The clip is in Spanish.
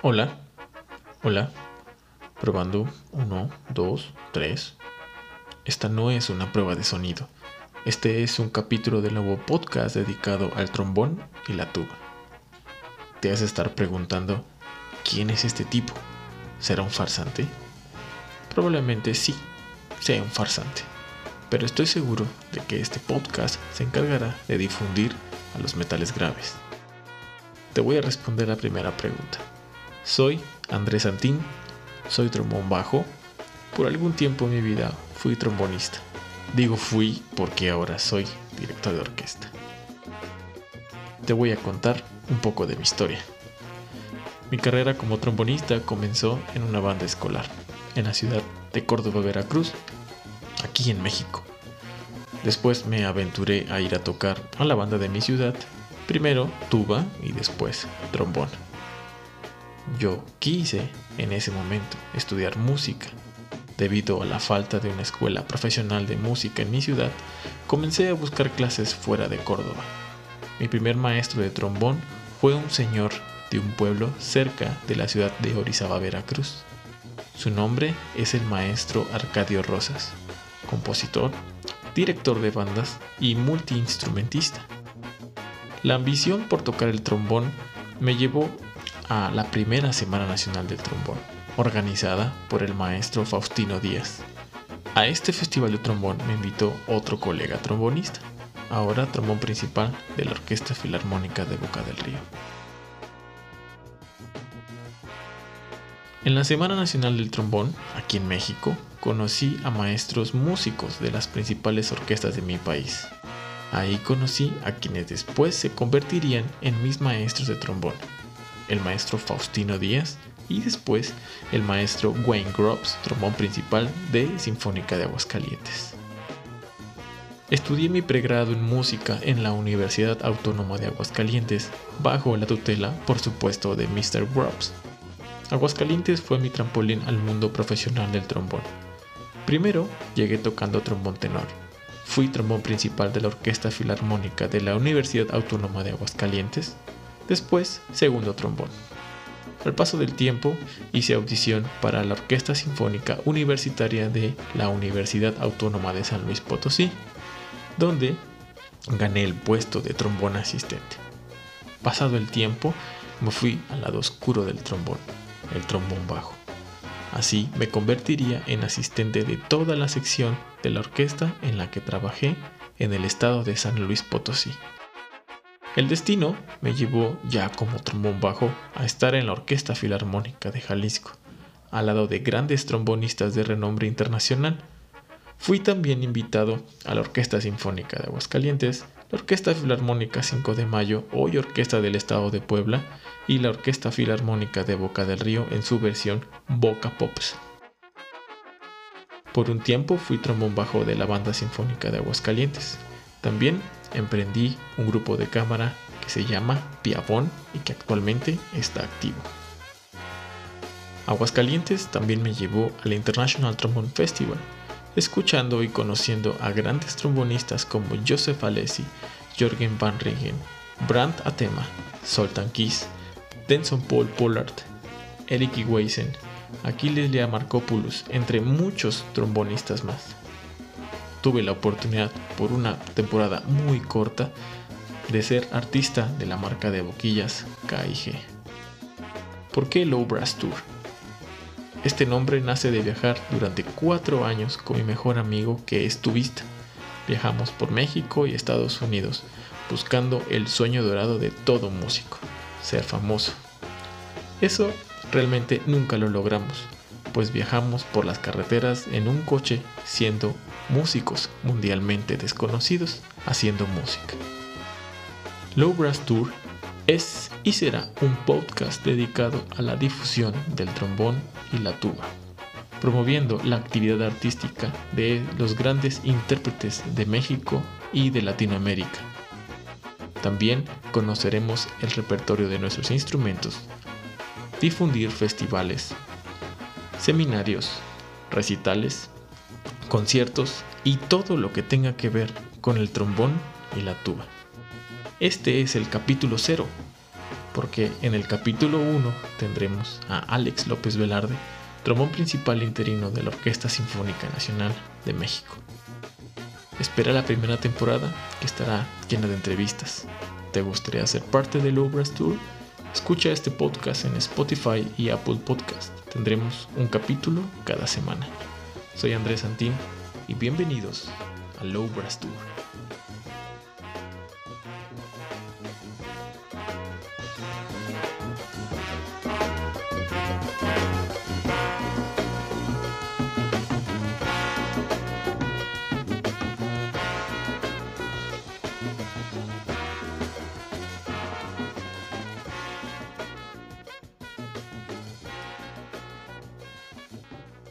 Hola, hola, probando 1, 2, 3. Esta no es una prueba de sonido. Este es un capítulo del nuevo podcast dedicado al trombón y la tuba. Te has de estar preguntando, ¿quién es este tipo? ¿Será un farsante? Probablemente sí, sea un farsante. Pero estoy seguro de que este podcast se encargará de difundir a los metales graves. Te voy a responder la primera pregunta. Soy Andrés Santín, soy trombón bajo. Por algún tiempo en mi vida fui trombonista. Digo fui porque ahora soy director de orquesta. Te voy a contar un poco de mi historia. Mi carrera como trombonista comenzó en una banda escolar, en la ciudad de Córdoba, Veracruz, aquí en México. Después me aventuré a ir a tocar a la banda de mi ciudad, primero tuba y después trombón. Yo quise en ese momento estudiar música. Debido a la falta de una escuela profesional de música en mi ciudad, comencé a buscar clases fuera de Córdoba. Mi primer maestro de trombón fue un señor de un pueblo cerca de la ciudad de Orizaba, Veracruz. Su nombre es el maestro Arcadio Rosas, compositor, director de bandas y multiinstrumentista. La ambición por tocar el trombón me llevó a la primera Semana Nacional del Trombón, organizada por el maestro Faustino Díaz. A este festival de trombón me invitó otro colega trombonista, ahora trombón principal de la Orquesta Filarmónica de Boca del Río. En la Semana Nacional del Trombón, aquí en México, conocí a maestros músicos de las principales orquestas de mi país. Ahí conocí a quienes después se convertirían en mis maestros de trombón, el maestro Faustino Díaz y después el maestro Wayne Groves, trombón principal de Sinfónica de Aguascalientes. Estudié mi pregrado en música en la Universidad Autónoma de Aguascalientes, bajo la tutela, por supuesto, de Mr. Groves. Aguascalientes fue mi trampolín al mundo profesional del trombón. Primero llegué tocando trombón tenor. Fui trombón principal de la Orquesta Filarmónica de la Universidad Autónoma de Aguascalientes Después, segundo trombón. Al paso del tiempo, hice audición para la Orquesta Sinfónica Universitaria de la Universidad Autónoma de San Luis Potosí, donde gané el puesto de trombón asistente. Pasado el tiempo, me fui al lado oscuro del trombón, el trombón bajo. Así me convertiría en asistente de toda la sección de la orquesta en la que trabajé en el estado de San Luis Potosí. El destino me llevó ya como trombón bajo a estar en la Orquesta Filarmónica de Jalisco, al lado de grandes trombonistas de renombre internacional. Fui también invitado a la Orquesta Sinfónica de Aguascalientes, la Orquesta Filarmónica 5 de Mayo, hoy Orquesta del Estado de Puebla, y la Orquesta Filarmónica de Boca del Río en su versión Boca Pops. Por un tiempo fui trombón bajo de la Banda Sinfónica de Aguascalientes. También emprendí un grupo de cámara que se llama Piavón y que actualmente está activo. Aguascalientes también me llevó al International Trombone Festival, escuchando y conociendo a grandes trombonistas como Joseph Alessi, Jorgen Van Regen, Brandt Atema, Soltan Kiss, Denson Paul Pollard, Eric Weisen, Aquiles Lea Markopoulos, entre muchos trombonistas más tuve la oportunidad por una temporada muy corta de ser artista de la marca de boquillas KIG. ¿Por qué Low Brass Tour? Este nombre nace de viajar durante cuatro años con mi mejor amigo que es tubista. Viajamos por México y Estados Unidos buscando el sueño dorado de todo músico, ser famoso. Eso realmente nunca lo logramos, pues viajamos por las carreteras en un coche siendo músicos mundialmente desconocidos haciendo música. Low Brass Tour es y será un podcast dedicado a la difusión del trombón y la tuba, promoviendo la actividad artística de los grandes intérpretes de México y de Latinoamérica. También conoceremos el repertorio de nuestros instrumentos, difundir festivales, seminarios, recitales, conciertos y todo lo que tenga que ver con el trombón y la tuba. Este es el capítulo cero. porque en el capítulo 1 tendremos a Alex López Velarde, trombón principal interino de la Orquesta Sinfónica Nacional de México. Espera la primera temporada que estará llena de entrevistas. ¿Te gustaría ser parte del Brass Tour? Escucha este podcast en Spotify y Apple Podcast. Tendremos un capítulo cada semana. Soy Andrés Santín y bienvenidos al Low Brass Tour.